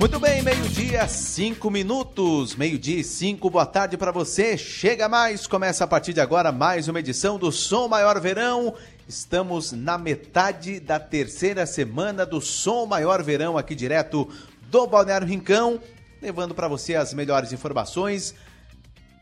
Muito bem, meio-dia, cinco minutos. Meio-dia e cinco, boa tarde para você. Chega mais, começa a partir de agora mais uma edição do Som Maior Verão. Estamos na metade da terceira semana do Som Maior Verão, aqui direto do Balneário Rincão, levando para você as melhores informações,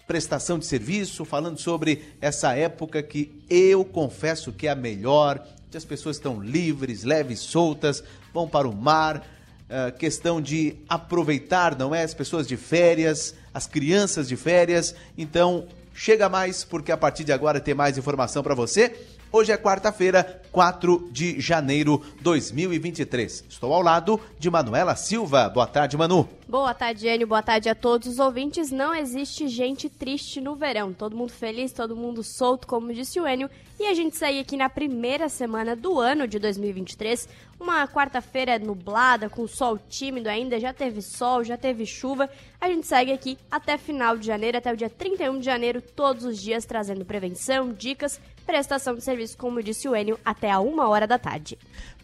prestação de serviço, falando sobre essa época que eu confesso que é a melhor, que as pessoas estão livres, leves, soltas, vão para o mar uh, questão de aproveitar, não é? As pessoas de férias, as crianças de férias. Então, chega mais, porque a partir de agora tem mais informação para você. Hoje é quarta-feira, 4 de janeiro de 2023. Estou ao lado de Manuela Silva. Boa tarde, Manu. Boa tarde, Enio. Boa tarde a todos os ouvintes. Não existe gente triste no verão. Todo mundo feliz, todo mundo solto, como disse o Enio. E a gente sai aqui na primeira semana do ano de 2023. Uma quarta-feira nublada, com sol tímido ainda. Já teve sol, já teve chuva. A gente segue aqui até final de janeiro, até o dia 31 de janeiro, todos os dias trazendo prevenção, dicas, prestação de serviço, como disse o Enio, até a uma hora da tarde.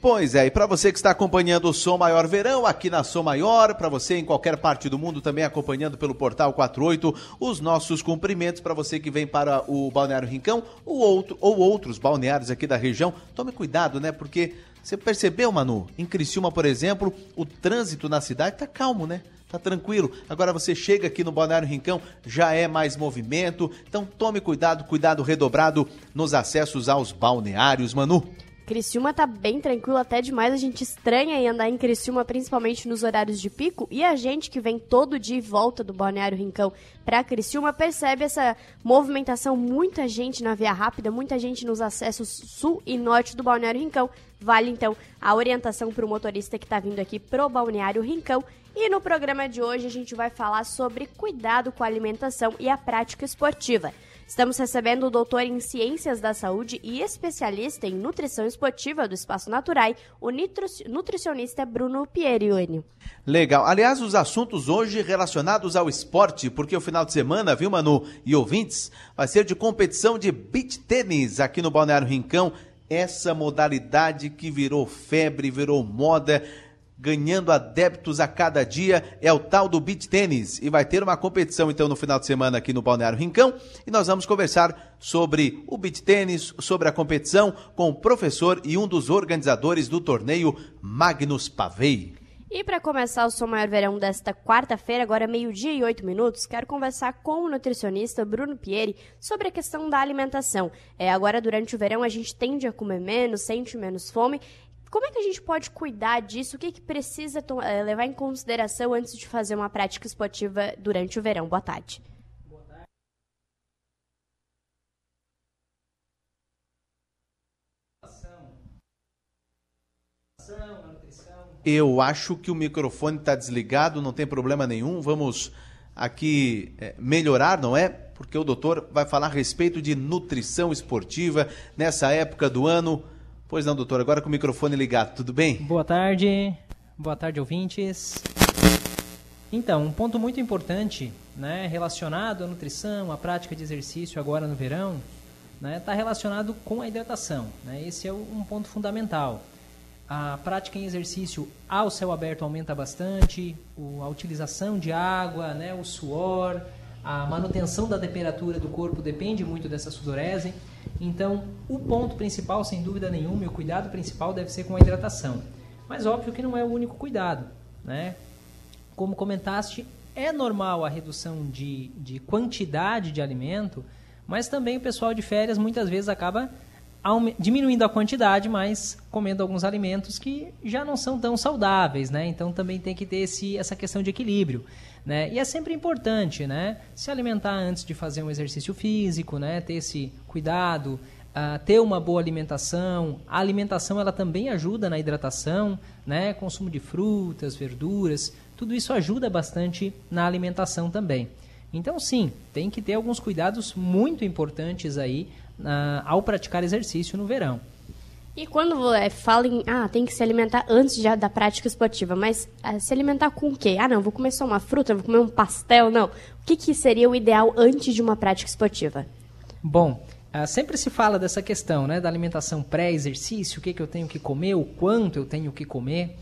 Pois é, e para você que está acompanhando o Som Maior Verão aqui na Som Maior, para você em qualquer parte do mundo também acompanhando pelo Portal 48, os nossos cumprimentos para você que vem para o Balneário Rincão ou, outro, ou outros balneários aqui da região. Tome cuidado, né? Porque você percebeu, Manu? Em Criciúma, por exemplo, o trânsito na cidade está calmo, né? Tá tranquilo. Agora você chega aqui no Balneário Rincão, já é mais movimento. Então tome cuidado, cuidado redobrado nos acessos aos balneários, Manu. Criciúma tá bem tranquilo, até demais. A gente estranha em andar em Criciúma, principalmente nos horários de pico. E a gente que vem todo dia e volta do Balneário Rincão para Criciúma percebe essa movimentação. Muita gente na via rápida, muita gente nos acessos sul e norte do Balneário Rincão. Vale então a orientação para o motorista que está vindo aqui pro Balneário Rincão. E no programa de hoje a gente vai falar sobre cuidado com a alimentação e a prática esportiva. Estamos recebendo o doutor em Ciências da Saúde e especialista em nutrição esportiva do Espaço Naturai, o nutricionista Bruno Pierioni. Legal. Aliás, os assuntos hoje relacionados ao esporte, porque o final de semana, viu, Manu e ouvintes, vai ser de competição de beach tênis aqui no Balneário Rincão. Essa modalidade que virou febre, virou moda ganhando adeptos a cada dia, é o tal do beach tênis. E vai ter uma competição então no final de semana aqui no Balneário Rincão. E nós vamos conversar sobre o beach tênis, sobre a competição, com o professor e um dos organizadores do torneio, Magnus Pavei. E para começar o Som Maior Verão desta quarta-feira, agora meio-dia e oito minutos, quero conversar com o nutricionista Bruno Pieri sobre a questão da alimentação. É, agora, durante o verão, a gente tende a comer menos, sente menos fome como é que a gente pode cuidar disso? O que, que precisa eh, levar em consideração antes de fazer uma prática esportiva durante o verão? Boa tarde. Eu acho que o microfone está desligado, não tem problema nenhum. Vamos aqui é, melhorar, não é? Porque o doutor vai falar a respeito de nutrição esportiva nessa época do ano. Pois não, doutor, agora com o microfone ligado, tudo bem? Boa tarde, boa tarde, ouvintes. Então, um ponto muito importante, né, relacionado à nutrição, à prática de exercício agora no verão, está né, tá relacionado com a hidratação. Né? Esse é um ponto fundamental. A prática em exercício ao céu aberto aumenta bastante, a utilização de água, né, o suor, a manutenção da temperatura do corpo depende muito dessa sudorese. Então, o ponto principal, sem dúvida nenhuma, e o cuidado principal deve ser com a hidratação. Mas óbvio que não é o único cuidado, né? Como comentaste, é normal a redução de, de quantidade de alimento, mas também o pessoal de férias muitas vezes acaba diminuindo a quantidade, mas comendo alguns alimentos que já não são tão saudáveis, né? Então também tem que ter esse, essa questão de equilíbrio, né? E é sempre importante, né? Se alimentar antes de fazer um exercício físico, né? Ter esse cuidado, uh, ter uma boa alimentação. A alimentação ela também ajuda na hidratação, né? Consumo de frutas, verduras, tudo isso ajuda bastante na alimentação também. Então sim, tem que ter alguns cuidados muito importantes aí uh, ao praticar exercício no verão. E quando é, fala em, ah, tem que se alimentar antes de, da prática esportiva, mas ah, se alimentar com o quê? Ah, não, vou comer só uma fruta, vou comer um pastel, não. O que, que seria o ideal antes de uma prática esportiva? Bom, ah, sempre se fala dessa questão, né, da alimentação pré-exercício, o que, que eu tenho que comer, o quanto eu tenho que comer.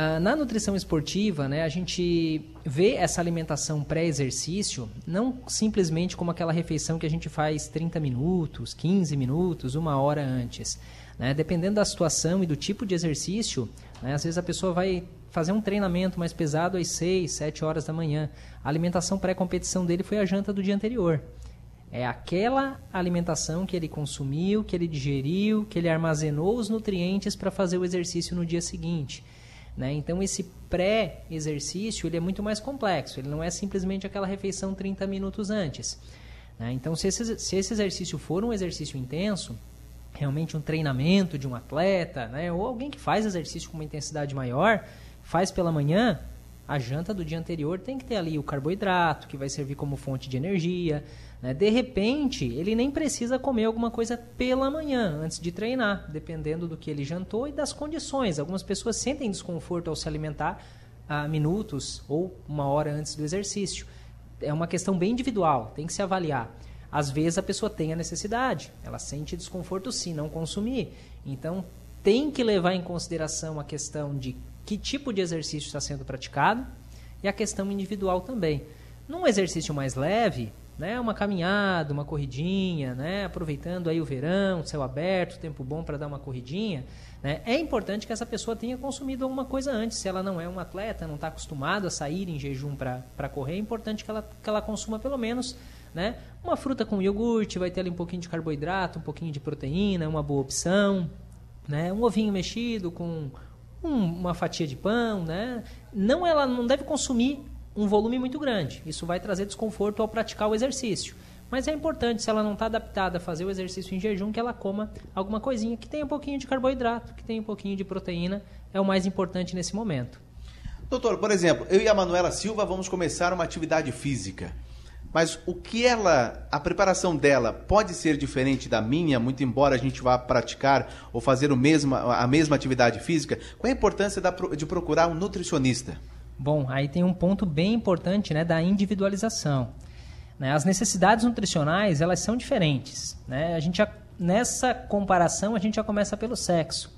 Ah, na nutrição esportiva, né, a gente vê essa alimentação pré-exercício não simplesmente como aquela refeição que a gente faz 30 minutos, 15 minutos, uma hora antes. Né? Dependendo da situação e do tipo de exercício, né, às vezes a pessoa vai fazer um treinamento mais pesado às 6, 7 horas da manhã. A alimentação pré-competição dele foi a janta do dia anterior. É aquela alimentação que ele consumiu, que ele digeriu, que ele armazenou os nutrientes para fazer o exercício no dia seguinte. Né? Então, esse pré-exercício ele é muito mais complexo. Ele não é simplesmente aquela refeição 30 minutos antes. Né? Então, se esse, se esse exercício for um exercício intenso, realmente um treinamento de um atleta, né? ou alguém que faz exercício com uma intensidade maior, faz pela manhã, a janta do dia anterior tem que ter ali o carboidrato, que vai servir como fonte de energia. Né? De repente, ele nem precisa comer alguma coisa pela manhã, antes de treinar, dependendo do que ele jantou e das condições. Algumas pessoas sentem desconforto ao se alimentar a minutos ou uma hora antes do exercício. É uma questão bem individual, tem que se avaliar. Às vezes a pessoa tem a necessidade, ela sente desconforto se não consumir. Então, tem que levar em consideração a questão de que tipo de exercício está sendo praticado e a questão individual também. Num exercício mais leve, né, uma caminhada, uma corridinha, né, aproveitando aí o verão, céu aberto, tempo bom para dar uma corridinha, né, é importante que essa pessoa tenha consumido alguma coisa antes. Se ela não é um atleta, não está acostumado a sair em jejum para correr, é importante que ela, que ela consuma pelo menos né, uma fruta com iogurte, vai ter ali um pouquinho de carboidrato, um pouquinho de proteína, uma boa opção, né, um ovinho mexido com um, uma fatia de pão, né? Não ela não deve consumir um volume muito grande. Isso vai trazer desconforto ao praticar o exercício. Mas é importante, se ela não está adaptada a fazer o exercício em jejum, que ela coma alguma coisinha que tenha um pouquinho de carboidrato, que tenha um pouquinho de proteína. É o mais importante nesse momento. Doutor, por exemplo, eu e a Manuela Silva vamos começar uma atividade física. Mas o que ela, a preparação dela pode ser diferente da minha, muito embora a gente vá praticar ou fazer o mesmo, a mesma atividade física? Qual é a importância de procurar um nutricionista? Bom, aí tem um ponto bem importante né, da individualização. Né? As necessidades nutricionais elas são diferentes. Né? A gente já, nessa comparação a gente já começa pelo sexo.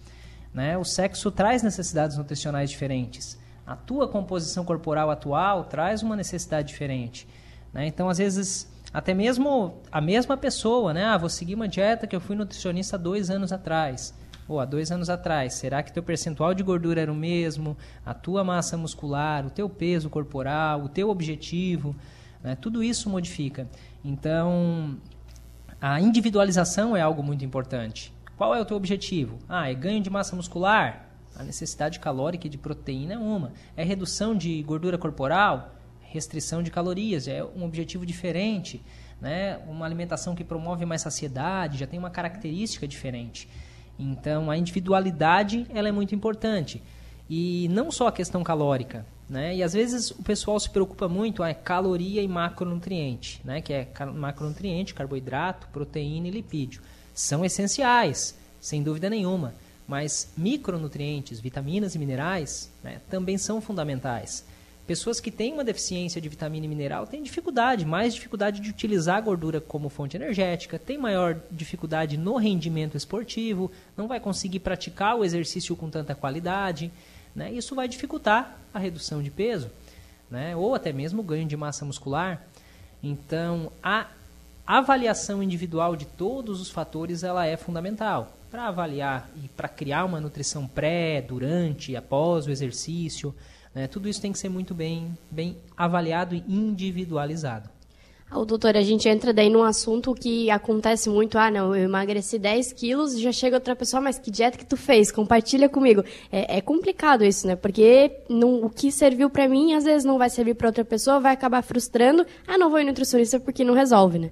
Né? O sexo traz necessidades nutricionais diferentes. A tua composição corporal atual traz uma necessidade diferente. Né? Então, às vezes, até mesmo a mesma pessoa, né? Ah, vou seguir uma dieta que eu fui nutricionista dois anos atrás ou há dois anos atrás, será que teu percentual de gordura era o mesmo? A tua massa muscular, o teu peso corporal, o teu objetivo, né? tudo isso modifica. Então, a individualização é algo muito importante. Qual é o teu objetivo? Ah, é ganho de massa muscular? A necessidade calórica e de proteína é uma. É redução de gordura corporal? Restrição de calorias, é um objetivo diferente. Né? Uma alimentação que promove mais saciedade, já tem uma característica diferente. Então, a individualidade ela é muito importante. E não só a questão calórica. Né? E às vezes o pessoal se preocupa muito com caloria e macronutriente, né? que é macronutriente, carboidrato, proteína e lipídio. São essenciais, sem dúvida nenhuma. Mas micronutrientes, vitaminas e minerais né, também são fundamentais. Pessoas que têm uma deficiência de vitamina e mineral têm dificuldade, mais dificuldade de utilizar a gordura como fonte energética, tem maior dificuldade no rendimento esportivo, não vai conseguir praticar o exercício com tanta qualidade. Né? Isso vai dificultar a redução de peso, né? ou até mesmo o ganho de massa muscular. Então, a avaliação individual de todos os fatores ela é fundamental para avaliar e para criar uma nutrição pré, durante, após o exercício. Né? Tudo isso tem que ser muito bem, bem avaliado e individualizado. O doutor, a gente entra daí num assunto que acontece muito. Ah, não, eu emagreci 10 quilos e já chega outra pessoa, mas que dieta que tu fez? Compartilha comigo. É, é complicado isso, né? Porque não, o que serviu para mim, às vezes não vai servir para outra pessoa, vai acabar frustrando. Ah, não vou em nutricionista porque não resolve, né?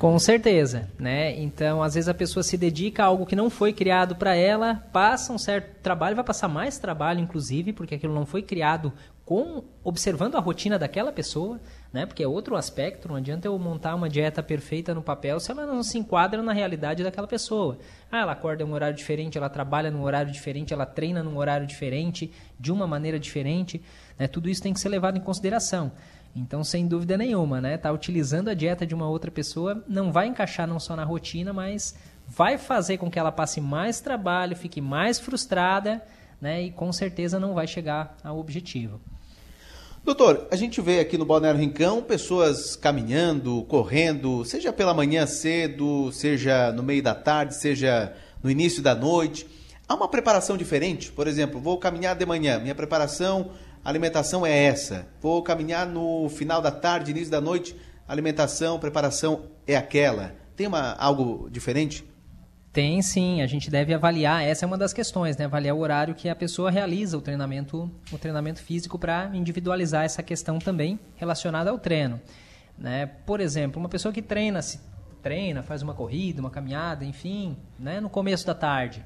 Com certeza, né? Então, às vezes a pessoa se dedica a algo que não foi criado para ela, passa um certo trabalho, vai passar mais trabalho, inclusive, porque aquilo não foi criado com observando a rotina daquela pessoa, né? Porque é outro aspecto. Não adianta eu montar uma dieta perfeita no papel se ela não se enquadra na realidade daquela pessoa. Ah, ela acorda em um horário diferente, ela trabalha num horário diferente, ela treina num horário diferente, de uma maneira diferente. Né? Tudo isso tem que ser levado em consideração. Então, sem dúvida nenhuma, né? Tá utilizando a dieta de uma outra pessoa não vai encaixar não só na rotina, mas vai fazer com que ela passe mais trabalho, fique mais frustrada, né, e com certeza não vai chegar ao objetivo. Doutor, a gente vê aqui no Balneário Rincão pessoas caminhando, correndo, seja pela manhã cedo, seja no meio da tarde, seja no início da noite. Há uma preparação diferente? Por exemplo, vou caminhar de manhã, minha preparação, alimentação é essa. Vou caminhar no final da tarde, início da noite, alimentação, preparação é aquela. Tem uma, algo diferente? Tem sim, a gente deve avaliar, essa é uma das questões, né? Avaliar o horário que a pessoa realiza o treinamento, o treinamento físico para individualizar essa questão também relacionada ao treino. Né? Por exemplo, uma pessoa que treina, se treina, faz uma corrida, uma caminhada, enfim, né? no começo da tarde.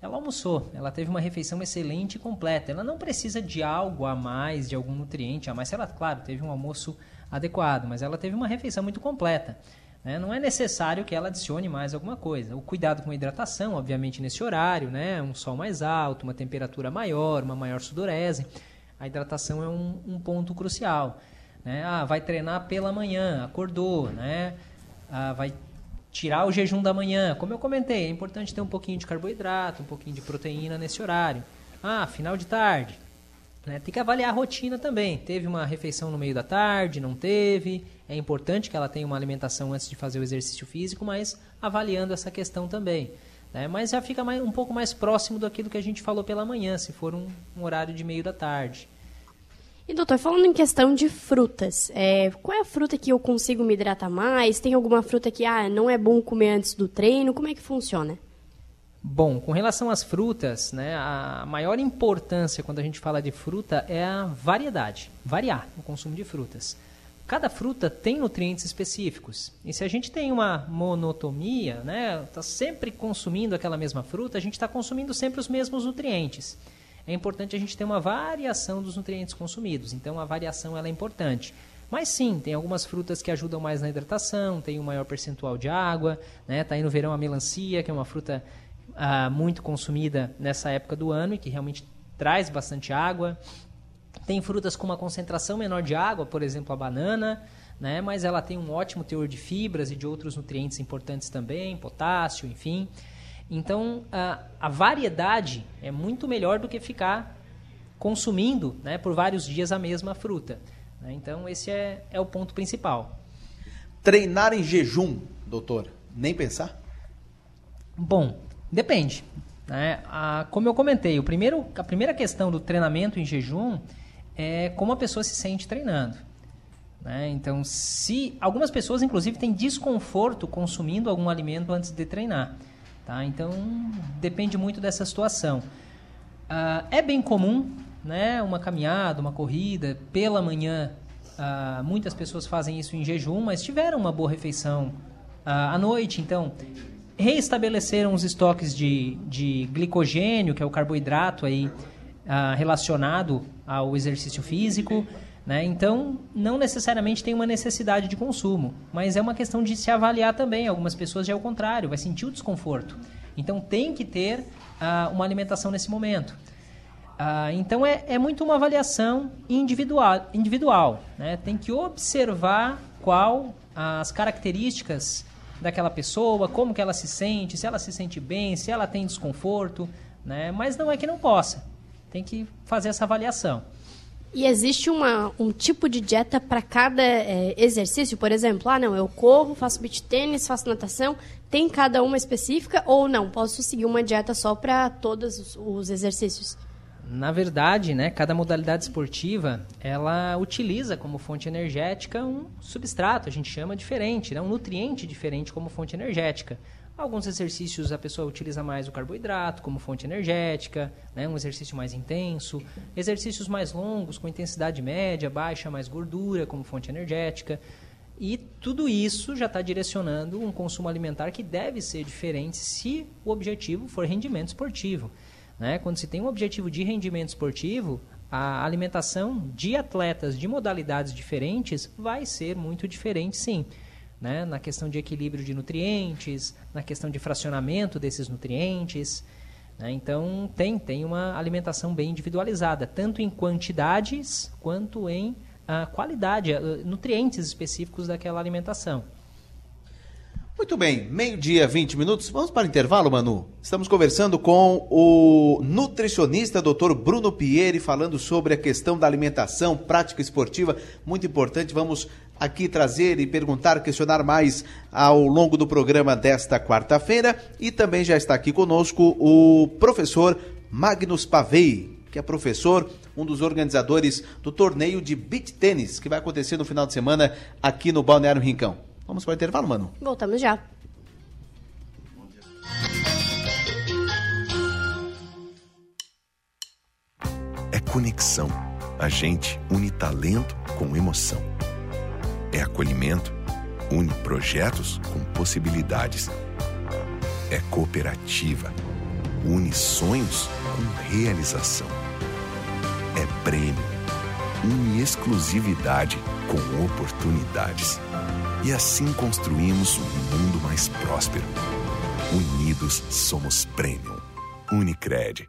Ela almoçou, ela teve uma refeição excelente e completa. Ela não precisa de algo a mais, de algum nutriente a mais. Ela, claro, teve um almoço adequado, mas ela teve uma refeição muito completa. Né? Não é necessário que ela adicione mais alguma coisa. O cuidado com a hidratação, obviamente, nesse horário, né? um sol mais alto, uma temperatura maior, uma maior sudorese. A hidratação é um, um ponto crucial. Né? Ah, vai treinar pela manhã, acordou, né? Ah, vai tirar o jejum da manhã. Como eu comentei, é importante ter um pouquinho de carboidrato, um pouquinho de proteína nesse horário. Ah, final de tarde. Né? Tem que avaliar a rotina também. Teve uma refeição no meio da tarde, não teve. É importante que ela tenha uma alimentação antes de fazer o exercício físico, mas avaliando essa questão também. Né? Mas já fica mais, um pouco mais próximo daquilo que a gente falou pela manhã, se for um, um horário de meio da tarde. E doutor, falando em questão de frutas, é, qual é a fruta que eu consigo me hidratar mais? Tem alguma fruta que ah, não é bom comer antes do treino? Como é que funciona? Bom, com relação às frutas, né, a maior importância quando a gente fala de fruta é a variedade, variar o consumo de frutas. Cada fruta tem nutrientes específicos. E se a gente tem uma monotomia, né, está sempre consumindo aquela mesma fruta, a gente está consumindo sempre os mesmos nutrientes. É importante a gente ter uma variação dos nutrientes consumidos. Então a variação ela é importante. Mas sim, tem algumas frutas que ajudam mais na hidratação, tem um maior percentual de água, né? Tá aí no verão a melancia, que é uma fruta ah, muito consumida nessa época do ano e que realmente traz bastante água. Tem frutas com uma concentração menor de água, por exemplo, a banana, né? mas ela tem um ótimo teor de fibras e de outros nutrientes importantes também, potássio, enfim. Então, a, a variedade é muito melhor do que ficar consumindo né, por vários dias a mesma fruta. Né? Então, esse é, é o ponto principal. Treinar em jejum, doutor, nem pensar? Bom, depende. Né? A, como eu comentei, o primeiro, a primeira questão do treinamento em jejum é como a pessoa se sente treinando. Né? Então, se algumas pessoas, inclusive, têm desconforto consumindo algum alimento antes de treinar. Tá? Então, depende muito dessa situação. Uh, é bem comum né, uma caminhada, uma corrida pela manhã. Uh, muitas pessoas fazem isso em jejum, mas tiveram uma boa refeição uh, à noite. Então, reestabeleceram os estoques de, de glicogênio, que é o carboidrato aí, relacionado ao exercício físico. Né? Então, não necessariamente tem uma necessidade de consumo, mas é uma questão de se avaliar também. Algumas pessoas já é o contrário, vai sentir o desconforto. Então, tem que ter uh, uma alimentação nesse momento. Uh, então, é, é muito uma avaliação individual. individual né? Tem que observar qual as características daquela pessoa, como que ela se sente, se ela se sente bem, se ela tem desconforto, né? mas não é que não possa. Tem que fazer essa avaliação. E existe uma, um tipo de dieta para cada é, exercício? Por exemplo, ah, não, eu corro, faço beach tênis, faço natação. Tem cada uma específica ou não? Posso seguir uma dieta só para todos os, os exercícios? Na verdade, né, cada modalidade esportiva, ela utiliza como fonte energética um substrato, a gente chama diferente, né, um nutriente diferente como fonte energética. Alguns exercícios a pessoa utiliza mais o carboidrato como fonte energética, né, um exercício mais intenso. Exercícios mais longos, com intensidade média, baixa, mais gordura como fonte energética. E tudo isso já está direcionando um consumo alimentar que deve ser diferente se o objetivo for rendimento esportivo. Né? Quando se tem um objetivo de rendimento esportivo, a alimentação de atletas de modalidades diferentes vai ser muito diferente, sim né? na questão de equilíbrio de nutrientes, na questão de fracionamento desses nutrientes. Né? Então, tem, tem uma alimentação bem individualizada, tanto em quantidades quanto em uh, qualidade, uh, nutrientes específicos daquela alimentação. Muito bem, meio-dia, 20 minutos. Vamos para o intervalo, Manu. Estamos conversando com o nutricionista Dr. Bruno Pieri, falando sobre a questão da alimentação, prática esportiva, muito importante. Vamos aqui trazer e perguntar, questionar mais ao longo do programa desta quarta-feira. E também já está aqui conosco o professor Magnus Pavei, que é professor, um dos organizadores do torneio de beach tênis, que vai acontecer no final de semana aqui no Balneário Rincão. Vamos para o intervalo, Manu? Voltamos já. É conexão. A gente une talento com emoção. É acolhimento. Une projetos com possibilidades. É cooperativa. Une sonhos com realização. É prêmio. Une exclusividade com oportunidades. E assim construímos um mundo mais próspero. Unidos somos Premium. Unicred.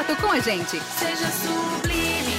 contato com a gente. Seja sublime.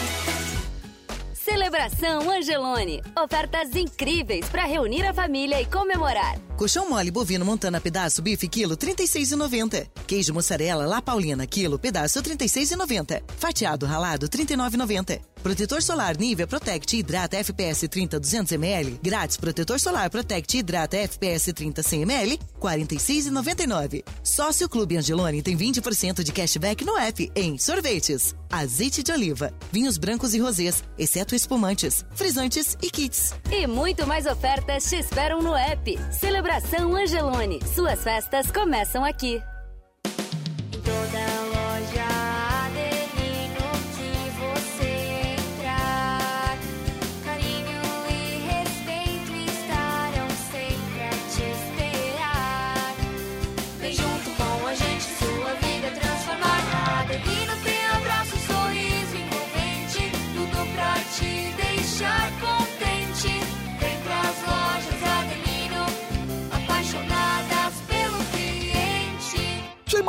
Celebração Angelone. Ofertas incríveis para reunir a família e comemorar. Colchão mole bovino montana pedaço bife quilo 36,90. Queijo mussarela La Paulina quilo pedaço 36,90. Fatiado ralado 39,90. Protetor solar Nivea Protect Hidrata FPS 30 200 ml. Grátis protetor solar Protect Hidrata FPS 30 100 ml. 46,99. Sócio Clube Angelone tem 20% de cashback no app em sorvetes, azeite de oliva, vinhos brancos e rosés, exceto espumantes, frisantes e kits. E muito mais ofertas te esperam no app. Celebração Angelone. Suas festas começam aqui.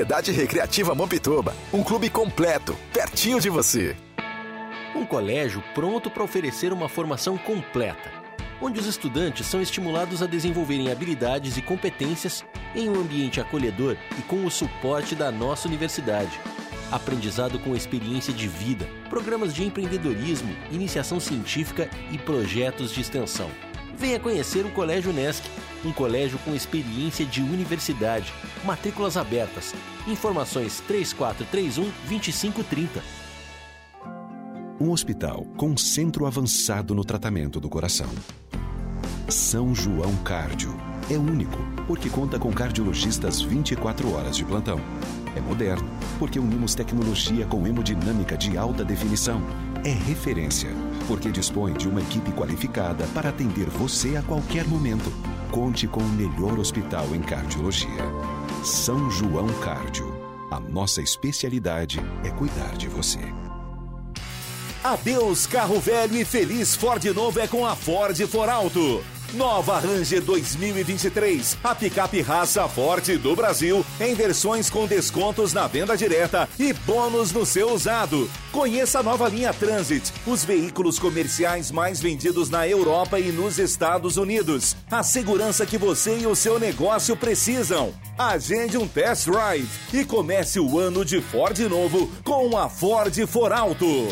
Sociedade Recreativa Mampituba, um clube completo, pertinho de você. Um colégio pronto para oferecer uma formação completa, onde os estudantes são estimulados a desenvolverem habilidades e competências em um ambiente acolhedor e com o suporte da nossa universidade. aprendizado com experiência de vida, programas de empreendedorismo, iniciação científica e projetos de extensão. Venha conhecer o Colégio Nesc, um colégio com experiência de universidade. Matrículas abertas. Informações 3431 2530. Um hospital com centro avançado no tratamento do coração. São João Cárdio. É único, porque conta com cardiologistas 24 horas de plantão. É moderno, porque unimos tecnologia com hemodinâmica de alta definição. É referência, porque dispõe de uma equipe qualificada para atender você a qualquer momento. Conte com o melhor hospital em cardiologia. São João Cárdio. A nossa especialidade é cuidar de você. Adeus carro velho e feliz Ford novo é com a Ford For Alto. Nova Ranger 2023, a picape raça forte do Brasil, em versões com descontos na venda direta e bônus no seu usado. Conheça a nova linha Transit, os veículos comerciais mais vendidos na Europa e nos Estados Unidos. A segurança que você e o seu negócio precisam. Agende um test drive e comece o ano de Ford novo com a Ford For Alto.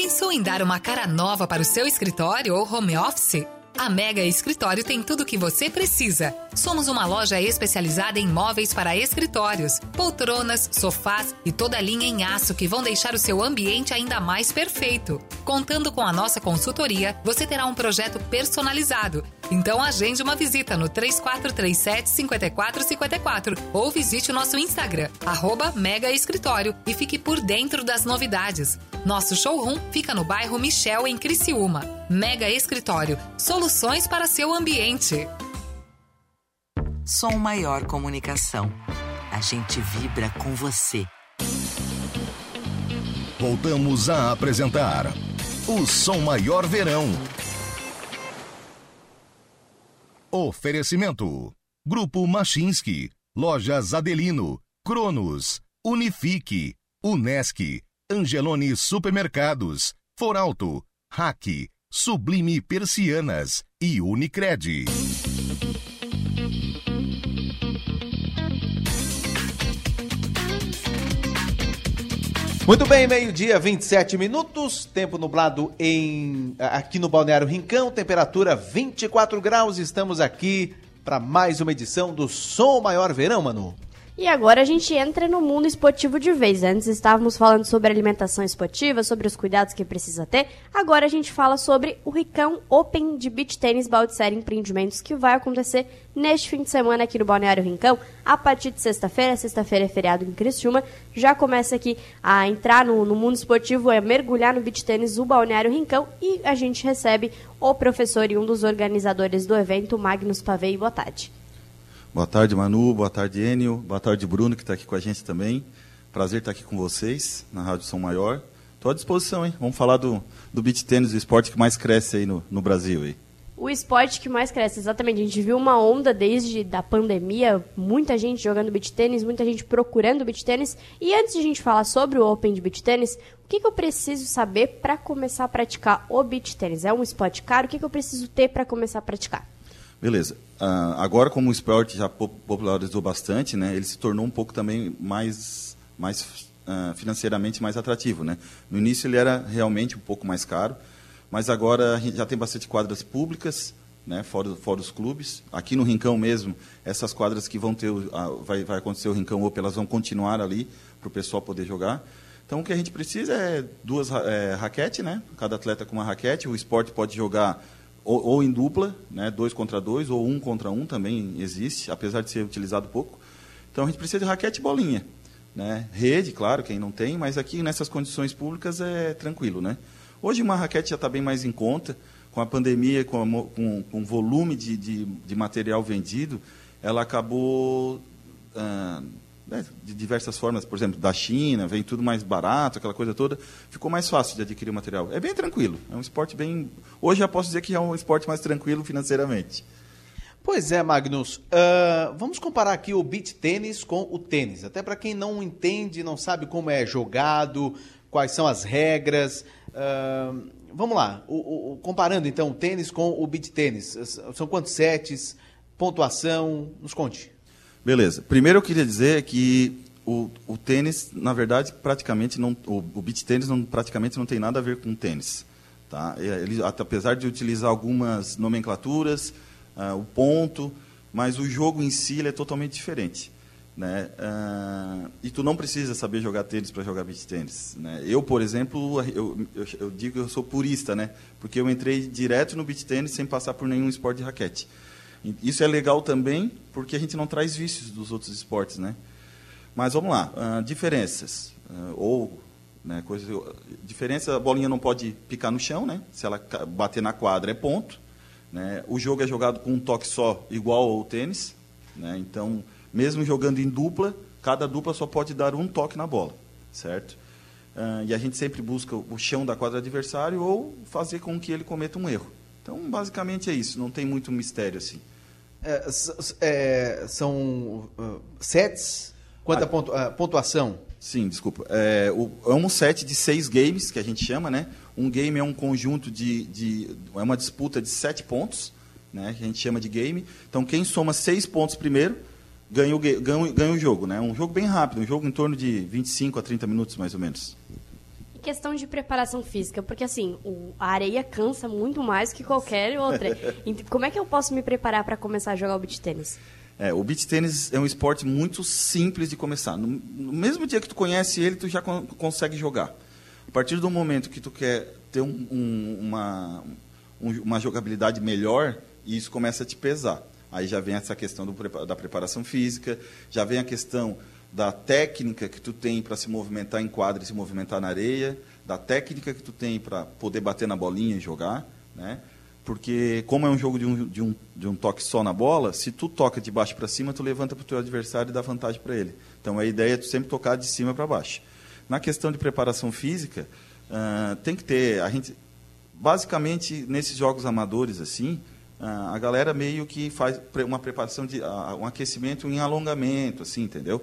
Pensou em dar uma cara nova para o seu escritório ou home office? A Mega Escritório tem tudo o que você precisa. Somos uma loja especializada em móveis para escritórios, poltronas, sofás e toda a linha em aço que vão deixar o seu ambiente ainda mais perfeito. Contando com a nossa consultoria, você terá um projeto personalizado. Então agende uma visita no 3437 5454 ou visite o nosso Instagram, arroba Mega Escritório e fique por dentro das novidades. Nosso showroom fica no bairro Michel, em Criciúma. Mega Escritório, soluções para seu ambiente. Som Maior Comunicação. A gente vibra com você. Voltamos a apresentar o Som Maior Verão. Oferecimento: Grupo Machinski, Lojas Adelino, Cronos, Unifique, Unesc, Angelone Supermercados, Foralto, Hack, Sublime Persianas e Unicred. Muito bem, meio-dia, 27 minutos, tempo nublado em aqui no Balneário Rincão, temperatura 24 graus. Estamos aqui para mais uma edição do Som Maior Verão, Manu. E agora a gente entra no mundo esportivo de vez. Antes estávamos falando sobre alimentação esportiva, sobre os cuidados que precisa ter. Agora a gente fala sobre o Ricão Open de Beach Tênis Baldiceira Empreendimentos, que vai acontecer neste fim de semana aqui no Balneário Rincão, a partir de sexta-feira. Sexta-feira é feriado em Criciúma. Já começa aqui a entrar no, no mundo esportivo, é mergulhar no beach tênis, o Balneário Rincão. E a gente recebe o professor e um dos organizadores do evento, Magnus Pavei. Boa tarde. Boa tarde, Manu. Boa tarde, Enio. Boa tarde, Bruno, que está aqui com a gente também. Prazer estar aqui com vocês na Rádio São Maior. Estou à disposição, hein? Vamos falar do, do beat tênis, o esporte que mais cresce aí no, no Brasil. Aí. O esporte que mais cresce, exatamente. A gente viu uma onda desde da pandemia, muita gente jogando beat tênis, muita gente procurando beat tênis. E antes de a gente falar sobre o Open de beat tênis, o que, que eu preciso saber para começar a praticar o beat tênis? É um esporte caro? O que, que eu preciso ter para começar a praticar? Beleza. Uh, agora, como o esporte já popularizou bastante, né, ele se tornou um pouco também mais, mais uh, financeiramente mais atrativo. Né? No início ele era realmente um pouco mais caro, mas agora a gente já tem bastante quadras públicas, né, fora, fora os clubes. Aqui no Rincão mesmo, essas quadras que vão ter, vai, vai acontecer o Rincão Open, elas vão continuar ali para o pessoal poder jogar. Então, o que a gente precisa é duas é, raquetes, né? Cada atleta com uma raquete. O esporte pode jogar ou, ou, em dupla, né, dois contra dois, ou um contra um também existe, apesar de ser utilizado pouco. Então a gente precisa de raquete e bolinha. Né? Rede, claro, quem não tem, mas aqui nessas condições públicas é tranquilo. Né? Hoje uma raquete já está bem mais em conta, com a pandemia, com, a, com, com o volume de, de, de, material vendido, ela acabou ah, né, de diversas formas, por exemplo, da China, vem tudo mais barato, aquela coisa toda, ficou mais fácil de adquirir o material. É bem tranquilo, é um esporte bem. Hoje já posso dizer que é um esporte mais tranquilo financeiramente. Pois é, Magnus. Uh, vamos comparar aqui o beach tênis com o tênis. Até para quem não entende, não sabe como é jogado, quais são as regras. Uh, vamos lá, o, o, comparando então o tênis com o beach tênis. São quantos sets? Pontuação? Nos conte. Beleza. Primeiro eu queria dizer que o, o tênis, na verdade, praticamente não, o, o beach tênis não, praticamente não tem nada a ver com tênis. Tá? Ele, apesar de utilizar algumas nomenclaturas, uh, o ponto, mas o jogo em si é totalmente diferente. Né? Uh, e tu não precisa saber jogar tênis para jogar beach tênis. Né? Eu, por exemplo, eu, eu, eu, digo que eu sou purista, né? porque eu entrei direto no beach tênis sem passar por nenhum esporte de raquete. Isso é legal também, porque a gente não traz vícios dos outros esportes, né? Mas vamos lá, uh, diferenças. Uh, ou, né, coisa, diferença, a bolinha não pode picar no chão, né? Se ela bater na quadra é ponto. Né? O jogo é jogado com um toque só, igual ao tênis. Né? Então, mesmo jogando em dupla, cada dupla só pode dar um toque na bola, certo? Uh, e a gente sempre busca o chão da quadra adversário ou fazer com que ele cometa um erro. Então, basicamente é isso, não tem muito mistério assim. É, é, são uh, sets? Quanto ah, pontu, uh, pontuação? Sim, desculpa. É, o, é um set de seis games, que a gente chama, né? Um game é um conjunto de, de é uma disputa de sete pontos, né? Que a gente chama de game. Então, quem soma seis pontos primeiro ganha o, ganha, ganha o jogo, né? Um jogo bem rápido, um jogo em torno de 25 a 30 minutos, mais ou menos questão de preparação física, porque assim, o, a areia cansa muito mais que qualquer outra. Como é que eu posso me preparar para começar a jogar o beach tênis? É, o beach tênis é um esporte muito simples de começar. No, no mesmo dia que tu conhece ele, tu já con consegue jogar. A partir do momento que tu quer ter um, um, uma, um, uma jogabilidade melhor, isso começa a te pesar. Aí já vem essa questão do, da preparação física, já vem a questão da técnica que tu tem para se movimentar em quadra e se movimentar na areia, da técnica que tu tem para poder bater na bolinha e jogar, né? Porque como é um jogo de um, de um, de um toque só na bola, se tu toca de baixo para cima, tu levanta para o teu adversário e dá vantagem para ele. Então a ideia é tu sempre tocar de cima para baixo. Na questão de preparação física, uh, tem que ter a gente basicamente nesses jogos amadores assim, a galera meio que faz uma preparação de um aquecimento em alongamento, assim, entendeu?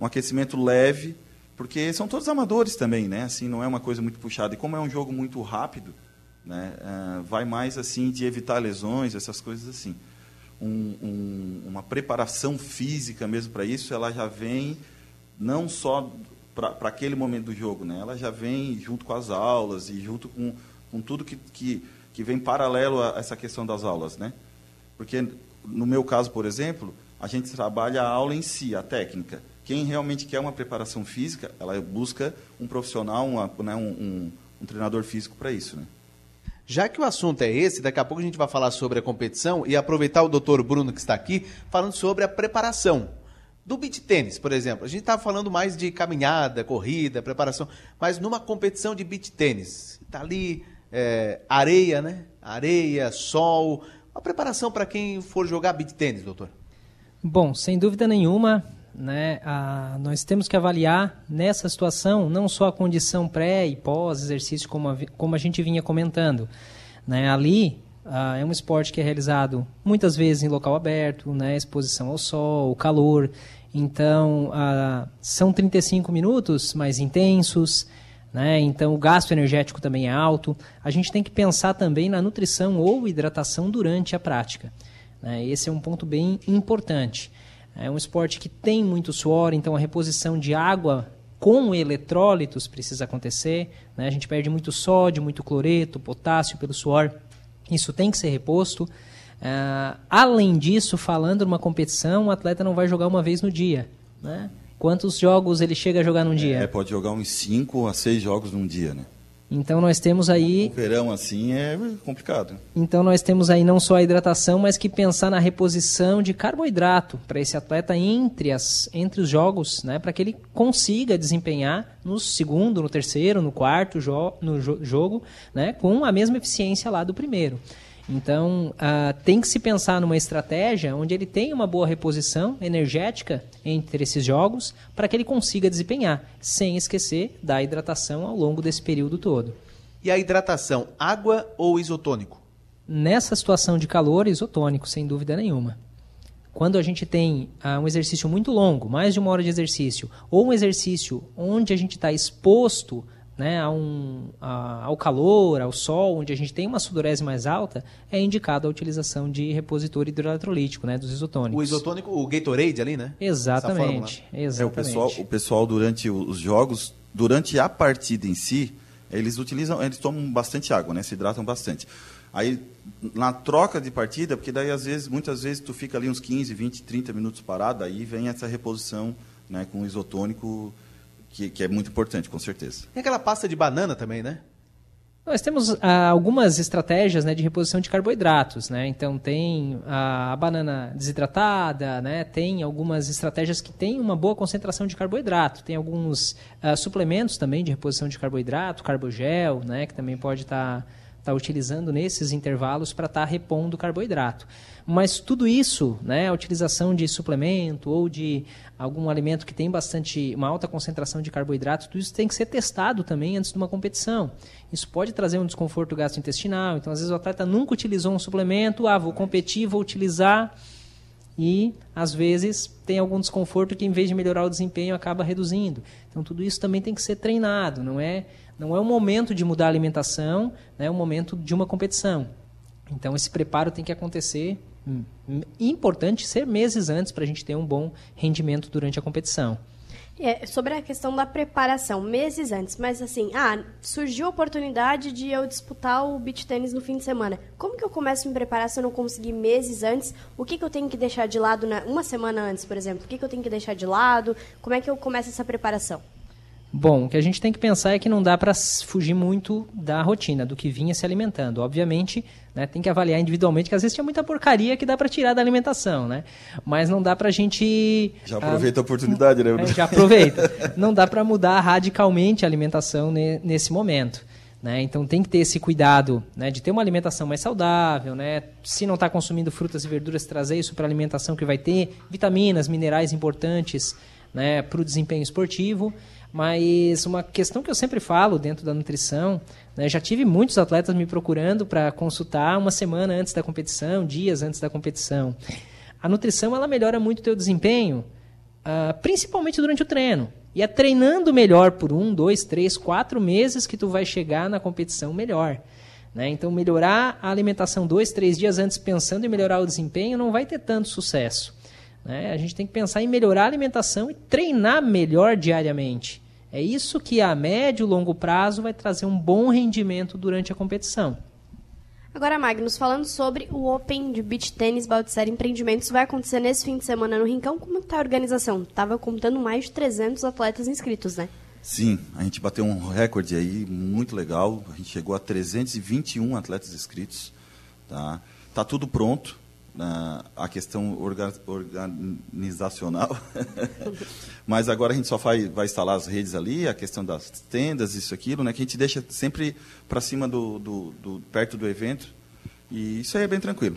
Um aquecimento leve, porque são todos amadores também, né? Assim, não é uma coisa muito puxada. E como é um jogo muito rápido, né? Uh, vai mais assim de evitar lesões, essas coisas assim. Um, um, uma preparação física mesmo para isso, ela já vem não só para aquele momento do jogo, né? Ela já vem junto com as aulas e junto com, com tudo que, que, que vem paralelo a essa questão das aulas, né? Porque no meu caso, por exemplo, a gente trabalha a aula em si, a técnica. Quem realmente quer uma preparação física, ela busca um profissional, uma, né, um, um, um treinador físico para isso. Né? Já que o assunto é esse, daqui a pouco a gente vai falar sobre a competição e aproveitar o doutor Bruno que está aqui, falando sobre a preparação. Do beat tênis, por exemplo, a gente estava falando mais de caminhada, corrida, preparação, mas numa competição de beat tênis, está ali é, areia, né? Areia, sol, a preparação para quem for jogar beat tênis, doutor? Bom, sem dúvida nenhuma, né, a, nós temos que avaliar nessa situação não só a condição pré e pós exercício, como a, como a gente vinha comentando. Né, ali é um esporte que é realizado muitas vezes em local aberto, né, exposição ao sol, calor. Então, são 35 minutos mais intensos. Né? Então, o gasto energético também é alto. A gente tem que pensar também na nutrição ou hidratação durante a prática. Né? Esse é um ponto bem importante. É um esporte que tem muito suor, então a reposição de água com eletrólitos precisa acontecer. Né? A gente perde muito sódio, muito cloreto, potássio pelo suor. Isso tem que ser reposto. Uh, além disso, falando numa competição, o atleta não vai jogar uma vez no dia. Né? Quantos jogos ele chega a jogar num dia? É, pode jogar uns 5 a 6 jogos num dia, né? Então nós temos aí. O verão assim é complicado. Então nós temos aí não só a hidratação, mas que pensar na reposição de carboidrato para esse atleta entre, as, entre os jogos, né? Para que ele consiga desempenhar no segundo, no terceiro, no quarto jo no jo jogo, né? Com a mesma eficiência lá do primeiro. Então, uh, tem que se pensar numa estratégia onde ele tem uma boa reposição energética entre esses jogos para que ele consiga desempenhar, sem esquecer da hidratação ao longo desse período todo. E a hidratação, água ou isotônico? Nessa situação de calor, isotônico, sem dúvida nenhuma. Quando a gente tem uh, um exercício muito longo, mais de uma hora de exercício, ou um exercício onde a gente está exposto né, a um, a, ao calor, ao sol, onde a gente tem uma sudorese mais alta, é indicado a utilização de repositor hidroeletrolítico, né, dos isotônicos. O isotônico, o Gatorade ali, né? Exatamente. exatamente. É, o, pessoal, o pessoal, durante os jogos, durante a partida em si, eles utilizam, eles tomam bastante água, né, se hidratam bastante. Aí, na troca de partida, porque daí, às vezes, muitas vezes, tu fica ali uns 15, 20, 30 minutos parado, aí vem essa reposição né, com isotônico que, que é muito importante, com certeza. Tem aquela pasta de banana também, né? Nós temos ah, algumas estratégias né, de reposição de carboidratos, né? Então tem a, a, banana desidratada, né? Tem algumas estratégias que têm uma boa concentração de carboidrato. Tem alguns ah, suplementos também de reposição de carboidrato, carbogel, né? Que também pode estar tá, tá utilizando nesses intervalos para estar tá repondo carboidrato. Mas tudo isso, né, a utilização de suplemento ou de algum alimento que tem bastante uma alta concentração de carboidrato, tudo isso tem que ser testado também antes de uma competição. Isso pode trazer um desconforto gastrointestinal. Então, às vezes o atleta nunca utilizou um suplemento, ah, vou competir, vou utilizar e às vezes tem algum desconforto que em vez de melhorar o desempenho acaba reduzindo. Então tudo isso também tem que ser treinado, não é não é o momento de mudar a alimentação, né, é o momento de uma competição. Então esse preparo tem que acontecer importante ser meses antes para a gente ter um bom rendimento durante a competição. É, sobre a questão da preparação, meses antes, mas assim, ah, surgiu a oportunidade de eu disputar o beach tênis no fim de semana. Como que eu começo a me preparar se eu não conseguir meses antes? O que, que eu tenho que deixar de lado na, uma semana antes, por exemplo? O que, que eu tenho que deixar de lado? Como é que eu começo essa preparação? Bom, o que a gente tem que pensar é que não dá para fugir muito da rotina, do que vinha se alimentando. Obviamente, né, tem que avaliar individualmente, que às vezes tinha muita porcaria que dá para tirar da alimentação, né? Mas não dá para a gente... Já aproveita ah, a oportunidade, né? É, já aproveita. não dá para mudar radicalmente a alimentação ne, nesse momento. Né? Então tem que ter esse cuidado né, de ter uma alimentação mais saudável, né? se não está consumindo frutas e verduras, trazer isso para a alimentação que vai ter vitaminas, minerais importantes né, para o desempenho esportivo. Mas uma questão que eu sempre falo dentro da nutrição, né, já tive muitos atletas me procurando para consultar uma semana antes da competição, dias antes da competição. A nutrição ela melhora muito o teu desempenho, uh, principalmente durante o treino. E é treinando melhor por um, dois, três, quatro meses que tu vai chegar na competição melhor. Né? Então, melhorar a alimentação dois, três dias antes, pensando em melhorar o desempenho, não vai ter tanto sucesso. Né? A gente tem que pensar em melhorar a alimentação e treinar melhor diariamente. É isso que a médio e longo prazo vai trazer um bom rendimento durante a competição. Agora, Magnus, falando sobre o Open de Beach Tênis Baltzer Empreendimentos, vai acontecer nesse fim de semana no Rincão. Como está a organização? Estava contando mais de 300 atletas inscritos, né? Sim, a gente bateu um recorde aí muito legal. A gente chegou a 321 atletas inscritos. Tá, tá tudo pronto a questão orga, organizacional. Mas agora a gente só vai, vai instalar as redes ali, a questão das tendas, isso, aquilo, né, que a gente deixa sempre para cima do, do, do, perto do evento. E isso aí é bem tranquilo.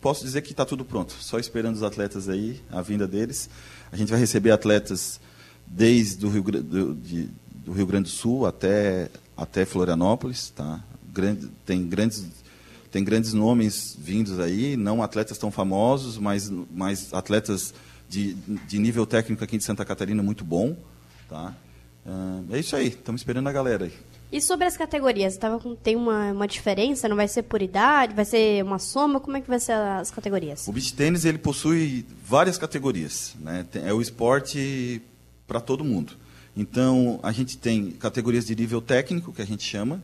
Posso dizer que está tudo pronto, só esperando os atletas aí, a vinda deles. A gente vai receber atletas desde Rio, do, de, do Rio Grande do Sul até, até Florianópolis. Tá? Grande, tem grandes tem grandes nomes vindos aí, não atletas tão famosos, mas, mas atletas de, de nível técnico aqui de Santa Catarina muito bom. Tá? é isso aí, estamos esperando a galera aí. E sobre as categorias, tava com, tem uma, uma diferença? Não vai ser por idade? Vai ser uma soma? Como é que vai ser as categorias? O beach tênis ele possui várias categorias. Né? É o esporte para todo mundo. Então, a gente tem categorias de nível técnico, que a gente chama,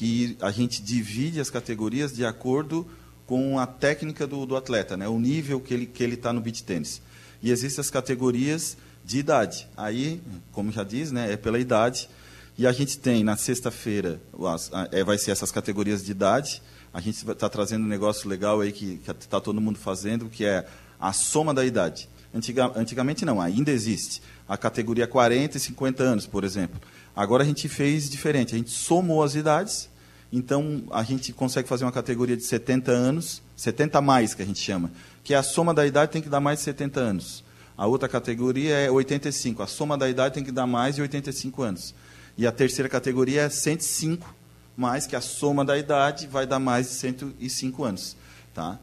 que a gente divide as categorias de acordo com a técnica do, do atleta, né? o nível que ele está que ele tá no beach tênis. E existem as categorias de idade. Aí, como já diz, né, é pela idade. E a gente tem, na sexta-feira, é, vai ser essas categorias de idade. A gente está trazendo um negócio legal aí que está todo mundo fazendo, que é a soma da idade. Antiga, antigamente não, ainda existe. A categoria 40 e 50 anos, por exemplo. Agora a gente fez diferente, a gente somou as idades, então a gente consegue fazer uma categoria de 70 anos, 70 a mais que a gente chama, que é a soma da idade tem que dar mais de 70 anos. A outra categoria é 85, a soma da idade tem que dar mais de 85 anos. E a terceira categoria é 105, mais que a soma da idade vai dar mais de 105 anos, tá?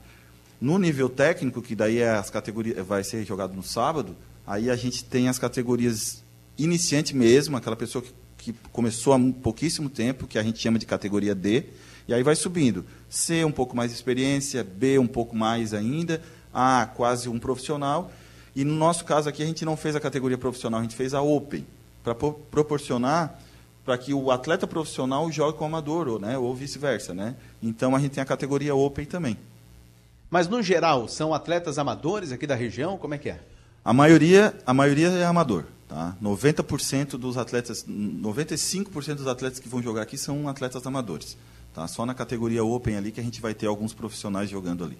No nível técnico, que daí é as categorias vai ser jogado no sábado, aí a gente tem as categorias iniciante mesmo, aquela pessoa que, que começou há pouquíssimo tempo, que a gente chama de categoria D, e aí vai subindo. C, um pouco mais de experiência, B, um pouco mais ainda, A, quase um profissional. E no nosso caso aqui, a gente não fez a categoria profissional, a gente fez a Open, para proporcionar para que o atleta profissional jogue com o amador, ou, né, ou vice-versa. Né? Então, a gente tem a categoria Open também. Mas, no geral, são atletas amadores aqui da região? Como é que é? A maioria, a maioria é amador. Tá? 90% dos atletas, 95% dos atletas que vão jogar aqui são atletas amadores. Tá? Só na categoria Open ali que a gente vai ter alguns profissionais jogando ali.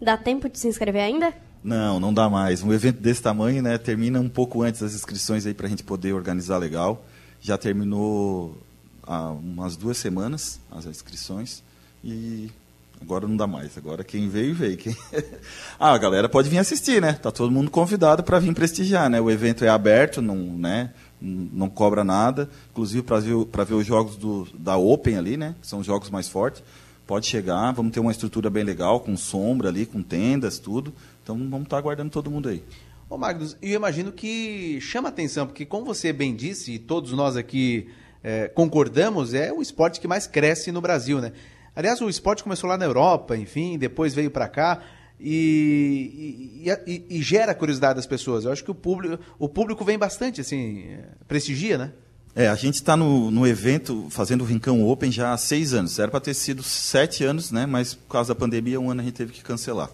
Dá tempo de se inscrever ainda? Não, não dá mais. Um evento desse tamanho, né, termina um pouco antes das inscrições aí para a gente poder organizar legal. Já terminou há umas duas semanas as inscrições e Agora não dá mais. Agora quem veio, veio. Quem... ah, a galera pode vir assistir, né? Tá todo mundo convidado para vir prestigiar, né? O evento é aberto, não, né? não cobra nada. Inclusive para ver, ver os jogos do, da Open ali, né? Que são os jogos mais fortes. Pode chegar, vamos ter uma estrutura bem legal, com sombra ali, com tendas, tudo. Então vamos estar tá aguardando todo mundo aí. Ô Magnus, eu imagino que chama atenção, porque como você bem disse, e todos nós aqui é, concordamos, é o esporte que mais cresce no Brasil, né? Aliás, o esporte começou lá na Europa, enfim, depois veio para cá e, e, e, e, gera curiosidade das pessoas. Eu acho que o público, o público vem bastante, assim, prestigia, né? É, a gente está no, no evento fazendo o Rincão Open já há seis anos. Era para ter sido sete anos, né? Mas por causa da pandemia, um ano a gente teve que cancelar.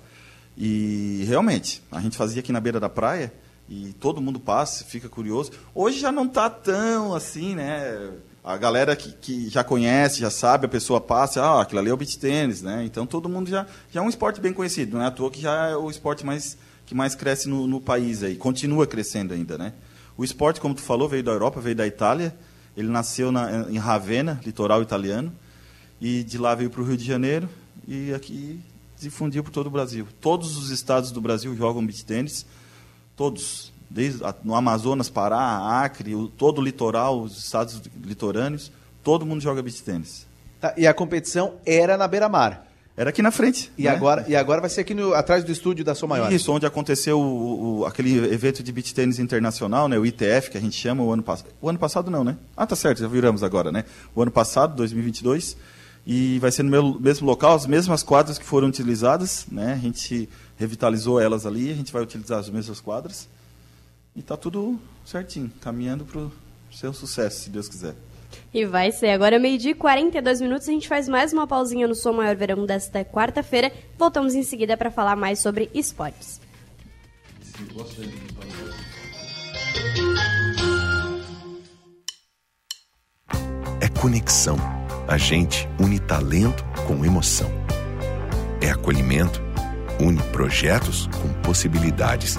E realmente, a gente fazia aqui na beira da praia e todo mundo passa, fica curioso. Hoje já não está tão assim, né? A galera que, que, já conhece, já sabe, a pessoa passa, ah, aquilo ali é o beach tênis, né? Então todo mundo já, já é um esporte bem conhecido, não é à toa que já é o esporte mais, que mais cresce no, no país aí, continua crescendo ainda, né? O esporte, como tu falou, veio da Europa, veio da Itália, ele nasceu na, em Ravenna, litoral italiano, e de lá veio para o Rio de Janeiro e aqui difundiu por todo o Brasil. Todos os estados do Brasil jogam beach tênis, todos, desde no Amazonas, Pará, Acre, o, todo o litoral, os estados litorâneos, todo mundo joga beach tênis. Tá, e a competição era na beira-mar? Era aqui na frente. E, né? agora, e agora vai ser aqui no, atrás do estúdio da Som Maior? Isso, onde aconteceu o, o, aquele evento de beach tênis internacional, né, o ITF, que a gente chama o ano passado. O ano passado não, né? Ah, tá certo, já viramos agora, né? O ano passado, 2022. E vai ser no mesmo local, as mesmas quadras que foram utilizadas, né? A gente revitalizou elas ali, a gente vai utilizar as mesmas quadras. E está tudo certinho, caminhando para o seu sucesso, se Deus quiser. E vai ser. Agora, meio-dia e 42 minutos, a gente faz mais uma pausinha no Som Maior Verão desta quarta-feira. Voltamos em seguida para falar mais sobre esportes. É conexão. A gente une talento com emoção. É acolhimento. Une projetos com possibilidades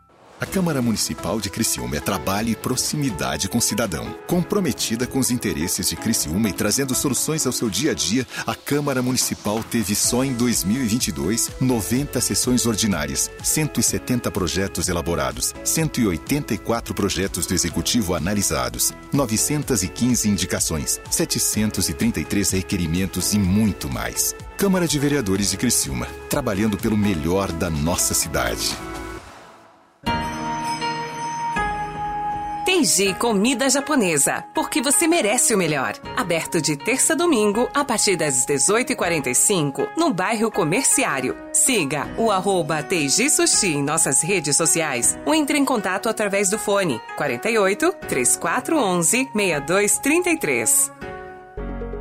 A Câmara Municipal de Criciúma é trabalho e proximidade com o cidadão. Comprometida com os interesses de Criciúma e trazendo soluções ao seu dia a dia, a Câmara Municipal teve só em 2022 90 sessões ordinárias, 170 projetos elaborados, 184 projetos do Executivo analisados, 915 indicações, 733 requerimentos e muito mais. Câmara de Vereadores de Criciúma, trabalhando pelo melhor da nossa cidade. Meiji Comida Japonesa, porque você merece o melhor. Aberto de terça a domingo, a partir das 18h45, no bairro Comerciário. Siga o arroba Teiji Sushi em nossas redes sociais ou entre em contato através do fone 48 3411 6233.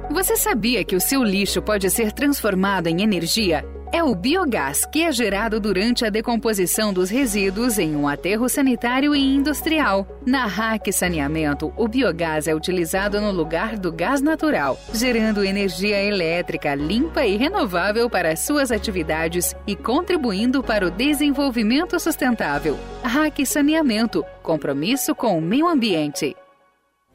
Você sabia que o seu lixo pode ser transformado em energia? É o biogás que é gerado durante a decomposição dos resíduos em um aterro sanitário e industrial. Na RAC Saneamento, o biogás é utilizado no lugar do gás natural, gerando energia elétrica limpa e renovável para suas atividades e contribuindo para o desenvolvimento sustentável. RAC Saneamento compromisso com o meio ambiente.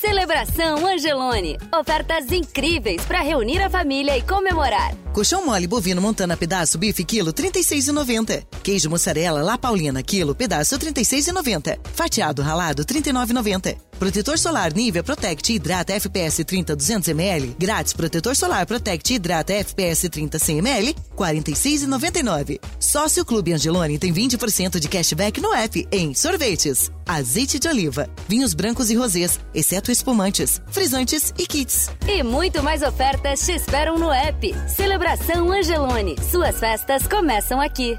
Celebração Angelone. Ofertas incríveis para reunir a família e comemorar. Colchão mole bovino montana pedaço bife quilo 36,90. Queijo mussarela La Paulina quilo pedaço 36,90. Fatiado ralado 39,90. Protetor solar Nivea Protect Hidrata FPS 30 200 ml. Grátis protetor solar Protect Hidrata FPS 30 100 ml 46,99. Sócio Clube Angelone tem 20% de cashback no app em sorvetes, azeite de oliva, vinhos brancos e rosés, exceto espumantes, frisantes e kits. E muito mais ofertas te esperam no app. Celebração Angelone. Suas festas começam aqui.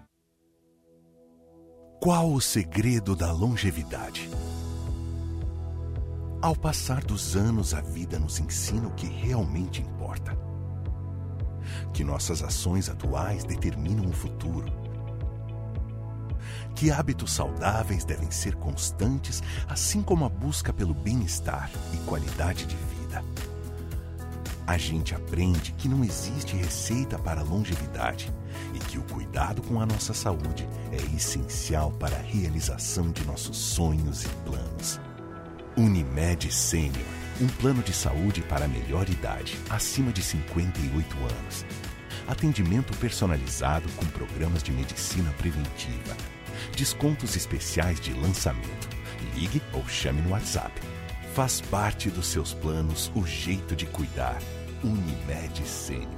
Qual o segredo da longevidade? Ao passar dos anos, a vida nos ensina o que realmente importa. Que nossas ações atuais determinam o futuro. Que hábitos saudáveis devem ser constantes, assim como a busca pelo bem-estar e qualidade de vida. A gente aprende que não existe receita para longevidade e que o cuidado com a nossa saúde é essencial para a realização de nossos sonhos e planos. Unimed Sênior, um plano de saúde para a melhor idade, acima de 58 anos. Atendimento personalizado com programas de medicina preventiva. Descontos especiais de lançamento. Ligue ou chame no WhatsApp. Faz parte dos seus planos o jeito de cuidar. Unimed Sênior.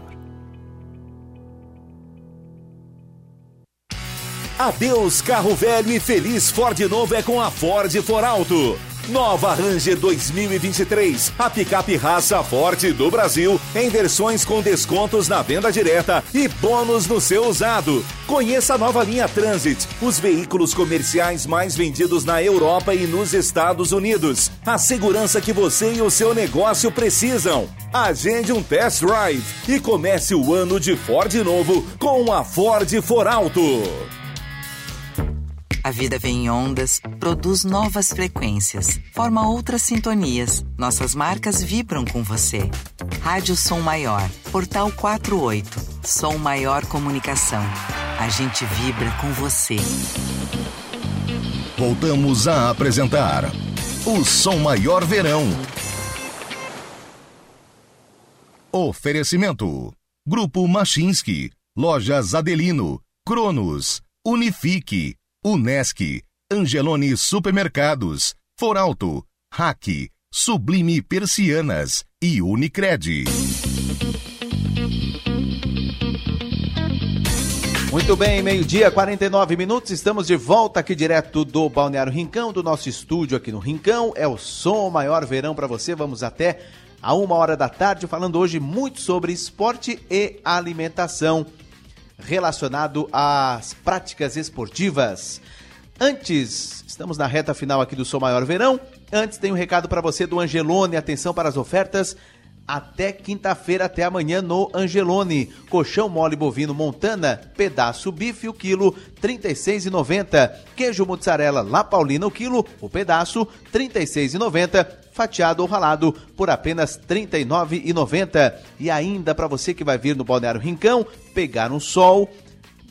Adeus carro velho e feliz Ford novo é com a Ford For Alto. Nova Ranger 2023, a picape raça forte do Brasil, em versões com descontos na venda direta e bônus no seu usado. Conheça a nova linha Transit, os veículos comerciais mais vendidos na Europa e nos Estados Unidos. A segurança que você e o seu negócio precisam. Agende um test drive e comece o ano de Ford novo com a Ford For Alto. A vida vem em ondas, produz novas frequências, forma outras sintonias. Nossas marcas vibram com você. Rádio Som Maior, Portal 48, Som Maior Comunicação. A gente vibra com você. Voltamos a apresentar o Som Maior Verão. Oferecimento: Grupo Machinski, Lojas Adelino, Cronos, Unifique, Unesc, Angelone Supermercados, Foralto, Hack, Sublime Persianas e Unicred. Muito bem, meio-dia, 49 minutos. Estamos de volta aqui direto do Balneário Rincão, do nosso estúdio aqui no Rincão. É o som maior verão para você. Vamos até a uma hora da tarde, falando hoje muito sobre esporte e alimentação relacionado às práticas esportivas. Antes, estamos na reta final aqui do Sou Maior Verão. Antes, tem um recado para você do Angelone. Atenção para as ofertas até quinta-feira, até amanhã no Angelone. Colchão mole bovino Montana, pedaço bife, o quilo, R$ 36,90. Queijo mozzarella La Paulina, o quilo, o pedaço, R$ 36,90. Fatiado ou ralado por apenas R$ 39,90. E ainda para você que vai vir no Balneário Rincão, pegar um sol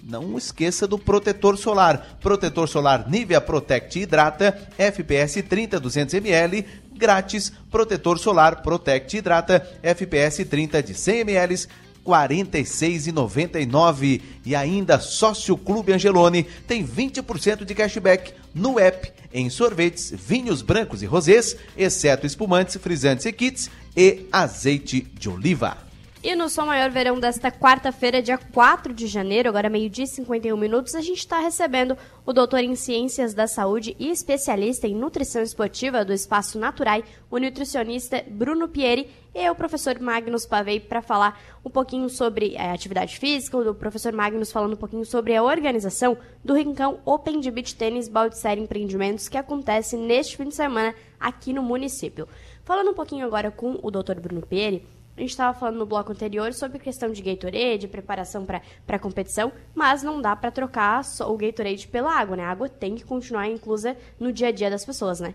não esqueça do protetor solar. Protetor solar Nivea Protect Hidrata, FPS 30 200 ml, grátis. Protetor solar Protect Hidrata, FPS 30 de 100 ml, 46,99 e ainda Sócio Clube Angelone tem 20% de cashback no app em sorvetes, vinhos brancos e rosés, exceto espumantes, frisantes e kits e azeite de oliva. E no Som Maior Verão desta quarta-feira, dia 4 de janeiro, agora meio-dia e 51 minutos, a gente está recebendo o doutor em Ciências da Saúde e especialista em nutrição esportiva do Espaço Naturai, o nutricionista Bruno Pieri, e o professor Magnus Pavei para falar um pouquinho sobre a atividade física, o professor Magnus falando um pouquinho sobre a organização do Rincão Open de Beach Tênis Baldiceira Empreendimentos que acontece neste fim de semana aqui no município. Falando um pouquinho agora com o doutor Bruno Pieri, a gente estava falando no bloco anterior sobre questão de Gatorade, preparação para competição, mas não dá para trocar o Gatorade pela água, né? A água tem que continuar inclusa no dia a dia das pessoas, né?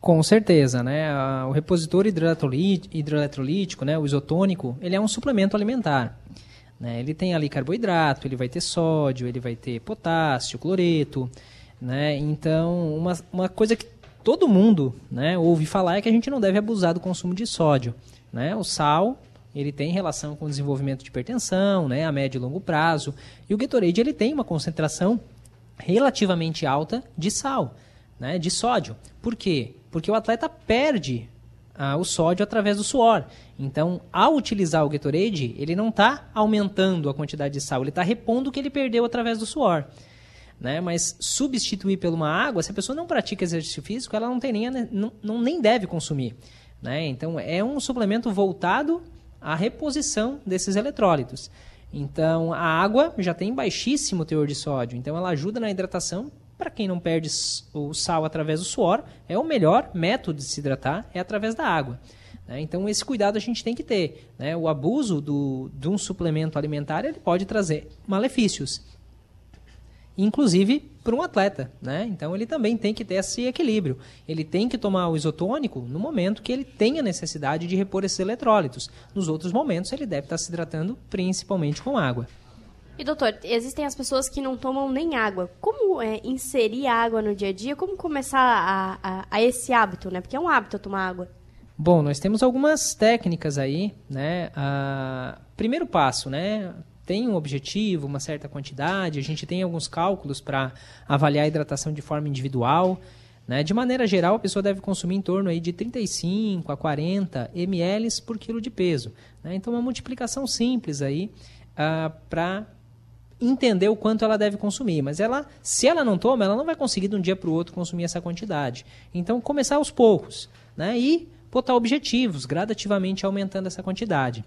Com certeza, né? O repositor hidroeletrolítico, né? o isotônico, ele é um suplemento alimentar. Né? Ele tem ali carboidrato, ele vai ter sódio, ele vai ter potássio, cloreto, né? Então, uma, uma coisa que todo mundo né, ouve falar é que a gente não deve abusar do consumo de sódio. Né? O sal ele tem relação com o desenvolvimento de hipertensão, né, a médio e longo prazo. E o Gatorade ele tem uma concentração relativamente alta de sal, né, de sódio. Por quê? Porque o atleta perde ah, o sódio através do suor. Então, ao utilizar o Gatorade, ele não está aumentando a quantidade de sal, ele está repondo o que ele perdeu através do suor. Né? Mas substituir por uma água, se a pessoa não pratica exercício físico, ela não tem nem, não, não nem deve consumir. Né? Então, é um suplemento voltado à reposição desses eletrólitos. Então, a água já tem baixíssimo teor de sódio, então ela ajuda na hidratação. Para quem não perde o sal através do suor, é o melhor método de se hidratar, é através da água. Né? Então, esse cuidado a gente tem que ter. Né? O abuso do, de um suplemento alimentar ele pode trazer malefícios inclusive para um atleta, né? Então ele também tem que ter esse equilíbrio. Ele tem que tomar o isotônico no momento que ele tenha necessidade de repor esses eletrólitos. Nos outros momentos ele deve estar se hidratando principalmente com água. E doutor, existem as pessoas que não tomam nem água. Como é, inserir água no dia a dia? Como começar a, a, a esse hábito, né? Porque é um hábito tomar água. Bom, nós temos algumas técnicas aí, né? Ah, primeiro passo, né? Tem um objetivo, uma certa quantidade, a gente tem alguns cálculos para avaliar a hidratação de forma individual. Né? De maneira geral, a pessoa deve consumir em torno aí de 35 a 40 ml por quilo de peso. Né? Então, uma multiplicação simples aí ah, para entender o quanto ela deve consumir. Mas ela, se ela não toma, ela não vai conseguir de um dia para o outro consumir essa quantidade. Então, começar aos poucos né? e botar objetivos, gradativamente aumentando essa quantidade.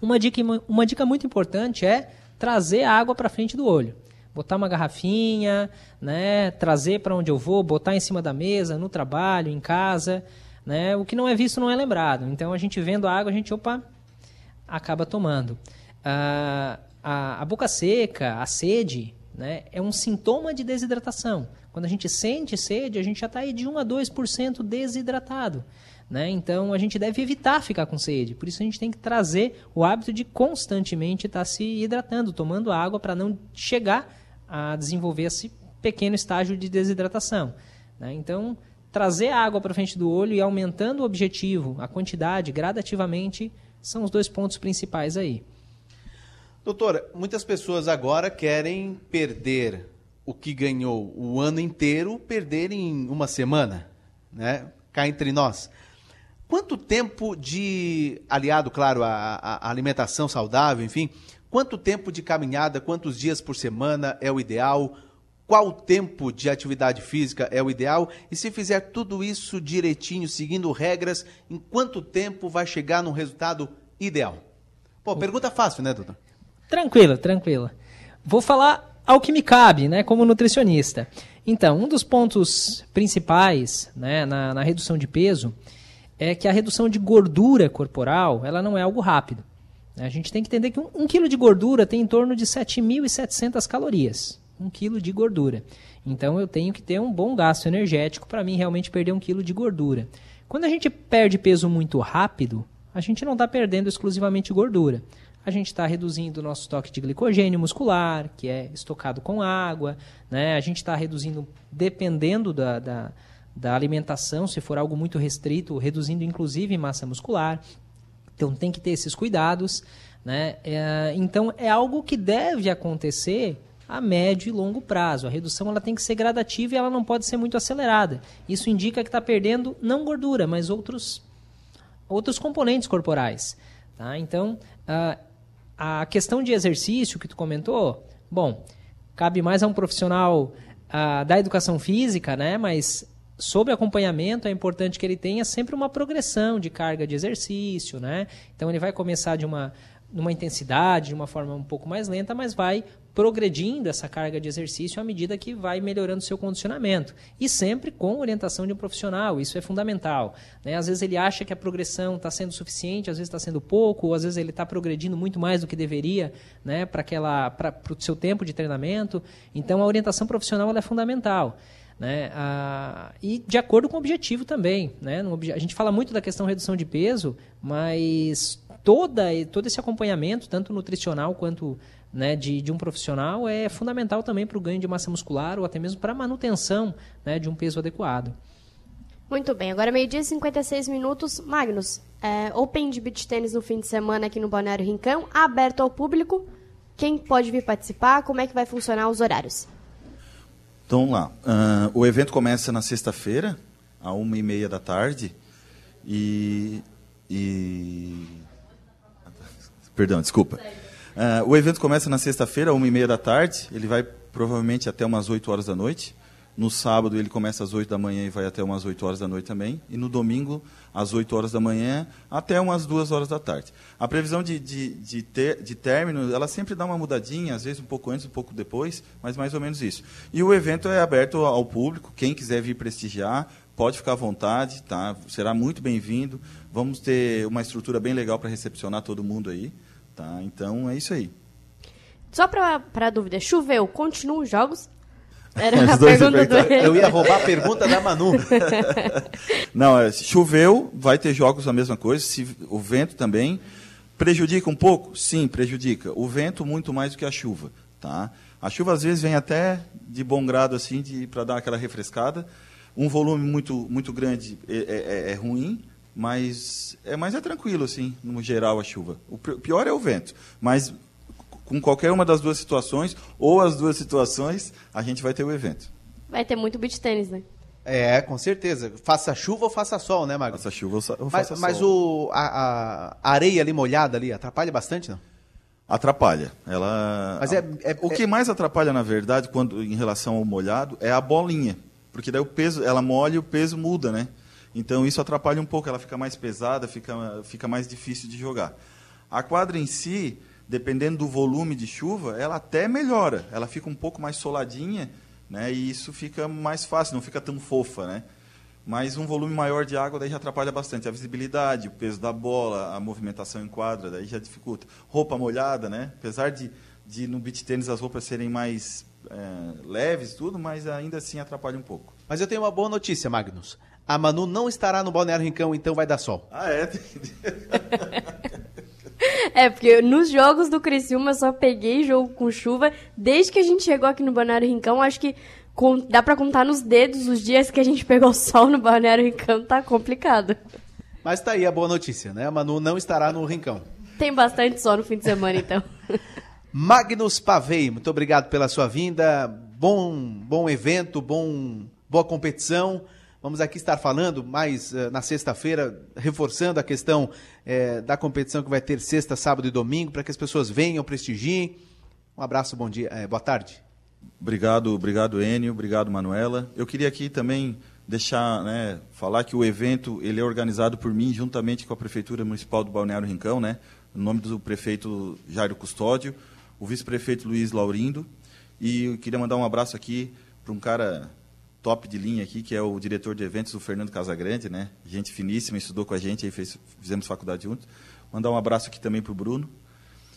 Uma dica, uma dica muito importante é trazer a água para frente do olho. Botar uma garrafinha, né, trazer para onde eu vou, botar em cima da mesa, no trabalho, em casa. Né? O que não é visto não é lembrado. Então a gente vendo a água, a gente opa, acaba tomando. Ah, a, a boca seca, a sede, né, é um sintoma de desidratação. Quando a gente sente sede, a gente já está aí de 1 a 2% desidratado. Né? Então a gente deve evitar ficar com sede. Por isso a gente tem que trazer o hábito de constantemente estar tá se hidratando, tomando água para não chegar a desenvolver esse pequeno estágio de desidratação. Né? Então trazer a água para frente do olho e aumentando o objetivo, a quantidade gradativamente são os dois pontos principais aí. Doutora, muitas pessoas agora querem perder o que ganhou o ano inteiro, perder em uma semana, né? Cá entre nós. Quanto tempo de, aliado, claro, à, alimentação saudável, enfim, quanto tempo de caminhada, quantos dias por semana é o ideal? qual tempo de atividade física é o ideal e se fizer tudo isso direitinho, seguindo regras, em quanto tempo vai chegar num resultado ideal? Pô, pergunta fácil, né, doutor? Tranquilo, tranquilo. Vou falar ao que me cabe, né, como nutricionista. Então, um dos pontos principais né, na, na redução de peso é que a redução de gordura corporal ela não é algo rápido. A gente tem que entender que um, um quilo de gordura tem em torno de 7.700 calorias. Um quilo de gordura. Então eu tenho que ter um bom gasto energético para mim realmente perder um quilo de gordura. Quando a gente perde peso muito rápido, a gente não está perdendo exclusivamente gordura. A gente está reduzindo o nosso estoque de glicogênio muscular, que é estocado com água. Né? A gente está reduzindo, dependendo da, da, da alimentação, se for algo muito restrito, reduzindo inclusive massa muscular. Então tem que ter esses cuidados. Né? É, então é algo que deve acontecer a médio e longo prazo. A redução ela tem que ser gradativa e ela não pode ser muito acelerada. Isso indica que está perdendo não gordura, mas outros, outros componentes corporais. Tá? Então, uh, a questão de exercício que tu comentou, bom, cabe mais a um profissional uh, da educação física, né? mas sob acompanhamento é importante que ele tenha sempre uma progressão de carga de exercício. Né? Então, ele vai começar de uma numa intensidade, de uma forma um pouco mais lenta, mas vai progredindo essa carga de exercício à medida que vai melhorando seu condicionamento. E sempre com orientação de um profissional, isso é fundamental. Né? Às vezes ele acha que a progressão está sendo suficiente, às vezes está sendo pouco, ou às vezes ele está progredindo muito mais do que deveria né? para o seu tempo de treinamento. Então a orientação profissional é fundamental. Né? Ah, e de acordo com o objetivo também. Né? a gente fala muito da questão redução de peso, mas toda, todo esse acompanhamento, tanto nutricional quanto né, de, de um profissional, é fundamental também para o ganho de massa muscular ou até mesmo para a manutenção né, de um peso adequado. Muito bem, agora meio-dia e 56 minutos. Magnus, é, Open de Beach Tênis no fim de semana aqui no Balneário Rincão, aberto ao público. Quem pode vir participar? Como é que vai funcionar os horários? Então, lá. Uh, o evento começa na sexta-feira, à uma e meia da tarde. E, e Perdão, desculpa. Uh, o evento começa na sexta-feira, uma e meia da tarde. Ele vai provavelmente até umas 8 horas da noite. No sábado ele começa às 8 da manhã e vai até umas 8 horas da noite também. E no domingo, às 8 horas da manhã até umas 2 horas da tarde. A previsão de, de, de, ter, de término, ela sempre dá uma mudadinha, às vezes um pouco antes, um pouco depois, mas mais ou menos isso. E o evento é aberto ao público, quem quiser vir prestigiar, pode ficar à vontade, tá? será muito bem-vindo. Vamos ter uma estrutura bem legal para recepcionar todo mundo aí. Tá? Então é isso aí. Só para dúvida, choveu, continuam os jogos? Era a pergunta do Eu ia roubar a pergunta da Manu. Não, é, se choveu, vai ter jogos a mesma coisa. Se, o vento também. Prejudica um pouco? Sim, prejudica. O vento muito mais do que a chuva. Tá? A chuva às vezes vem até de bom grado assim para dar aquela refrescada. Um volume muito, muito grande é, é, é ruim, mas é, mas é tranquilo, assim, no geral, a chuva. O pior é o vento. Mas com qualquer uma das duas situações, ou as duas situações, a gente vai ter o evento. Vai ter muito beach tênis, né? É, com certeza. Faça chuva ou faça sol, né, Magno? Faça chuva ou faça mas sol. Mas a, a, areia ali molhada ali atrapalha bastante, não? Atrapalha. Ela. Mas é, é, o que mais atrapalha, na verdade, quando em relação ao molhado, é a bolinha. Porque daí o peso, ela molha e o peso muda, né? Então isso atrapalha um pouco, ela fica mais pesada, fica, fica mais difícil de jogar. A quadra em si, dependendo do volume de chuva, ela até melhora, ela fica um pouco mais soladinha, né? E isso fica mais fácil, não fica tão fofa, né? Mas um volume maior de água daí já atrapalha bastante a visibilidade, o peso da bola, a movimentação em quadra, daí já dificulta. Roupa molhada, né? Apesar de, de no beach tênis as roupas serem mais é, leves tudo, mas ainda assim atrapalha um pouco. Mas eu tenho uma boa notícia, Magnus. A Manu não estará no Balneário Rincão, então vai dar sol. Ah, é? é, porque nos jogos do Criciúma eu só peguei jogo com chuva. Desde que a gente chegou aqui no Balneário Rincão, acho que com, dá para contar nos dedos os dias que a gente pegou sol no Balneário Rincão. Tá complicado. Mas tá aí a boa notícia, né? A Manu não estará no Rincão. Tem bastante sol no fim de semana, então. Magnus Pavei, muito obrigado pela sua vinda. Bom, bom evento, bom, boa competição. Vamos aqui estar falando mais uh, na sexta-feira, reforçando a questão uh, da competição que vai ter sexta, sábado e domingo, para que as pessoas venham, prestigiem. Um abraço, bom dia, uh, boa tarde. Obrigado, obrigado Enio, obrigado Manuela. Eu queria aqui também deixar, né, falar que o evento ele é organizado por mim juntamente com a prefeitura municipal do Balneário Rincão, né, no nome do prefeito Jairo Custódio, o vice-prefeito Luiz Laurindo e eu queria mandar um abraço aqui para um cara top de linha aqui que é o diretor de eventos o Fernando Casagrande, né, gente finíssima, estudou com a gente, aí fez, fizemos faculdade juntos. Mandar um abraço aqui também para o Bruno.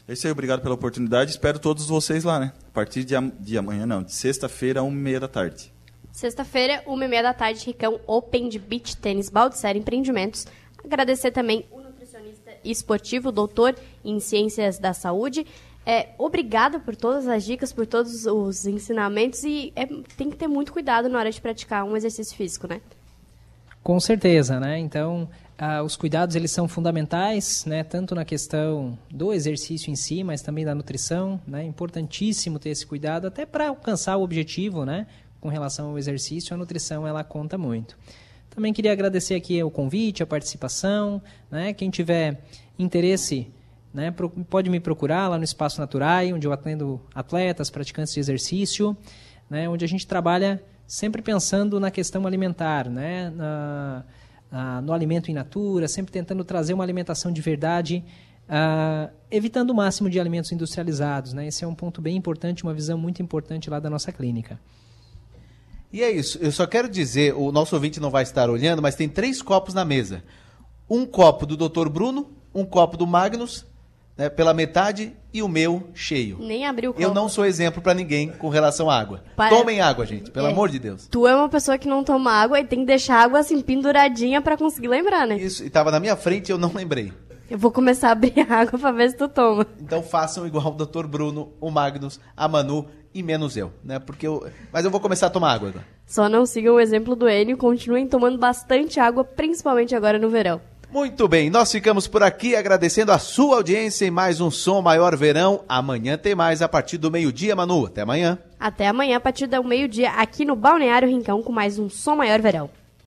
É isso aí, obrigado pela oportunidade. Espero todos vocês lá, né? A partir de, de amanhã, não, de sexta-feira, uma e meia da tarde. Sexta-feira, uma e meia da tarde, Ricão Open de Beach Tênis Baldiceira Empreendimentos. Agradecer também o nutricionista esportivo, doutor em Ciências da Saúde. É, obrigada por todas as dicas, por todos os ensinamentos e é, tem que ter muito cuidado na hora de praticar um exercício físico, né? Com certeza, né? Então, ah, os cuidados eles são fundamentais, né? Tanto na questão do exercício em si, mas também da nutrição, né? Importantíssimo ter esse cuidado até para alcançar o objetivo, né? Com relação ao exercício, a nutrição ela conta muito. Também queria agradecer aqui o convite, a participação, né? Quem tiver interesse, né? Pode me procurar lá no Espaço Naturai, onde eu atendo atletas, praticantes de exercício, né? Onde a gente trabalha sempre pensando na questão alimentar, né? Na, ah, no alimento in natura, sempre tentando trazer uma alimentação de verdade, ah, evitando o máximo de alimentos industrializados. Né? Esse é um ponto bem importante, uma visão muito importante lá da nossa clínica. E é isso. Eu só quero dizer, o nosso ouvinte não vai estar olhando, mas tem três copos na mesa. Um copo do Dr. Bruno, um copo do Magnus, né, pela metade, e o meu cheio. Nem abriu o copo. Eu não sou exemplo pra ninguém com relação à água. Para- Tomem água, gente, pelo É. amor de Deus. Tu é uma pessoa que não toma água e tem que deixar a água assim penduradinha pra conseguir lembrar, né? Isso, e tava na minha frente e eu não lembrei. Eu vou começar a abrir a água pra ver se tu toma. Então façam igual o Dr. Bruno, o Magnus, a Manu e menos eu, né? Porque eu, mas eu vou começar a tomar água agora. Só não sigam o exemplo do Enio, continuem tomando bastante água, principalmente agora no verão. Muito bem, nós ficamos por aqui agradecendo a sua audiência em mais um Som Maior Verão. Amanhã tem mais a partir do meio-dia, Manu. Até amanhã. Até amanhã, a partir do meio-dia, aqui no Balneário Rincão, com mais um Som Maior Verão.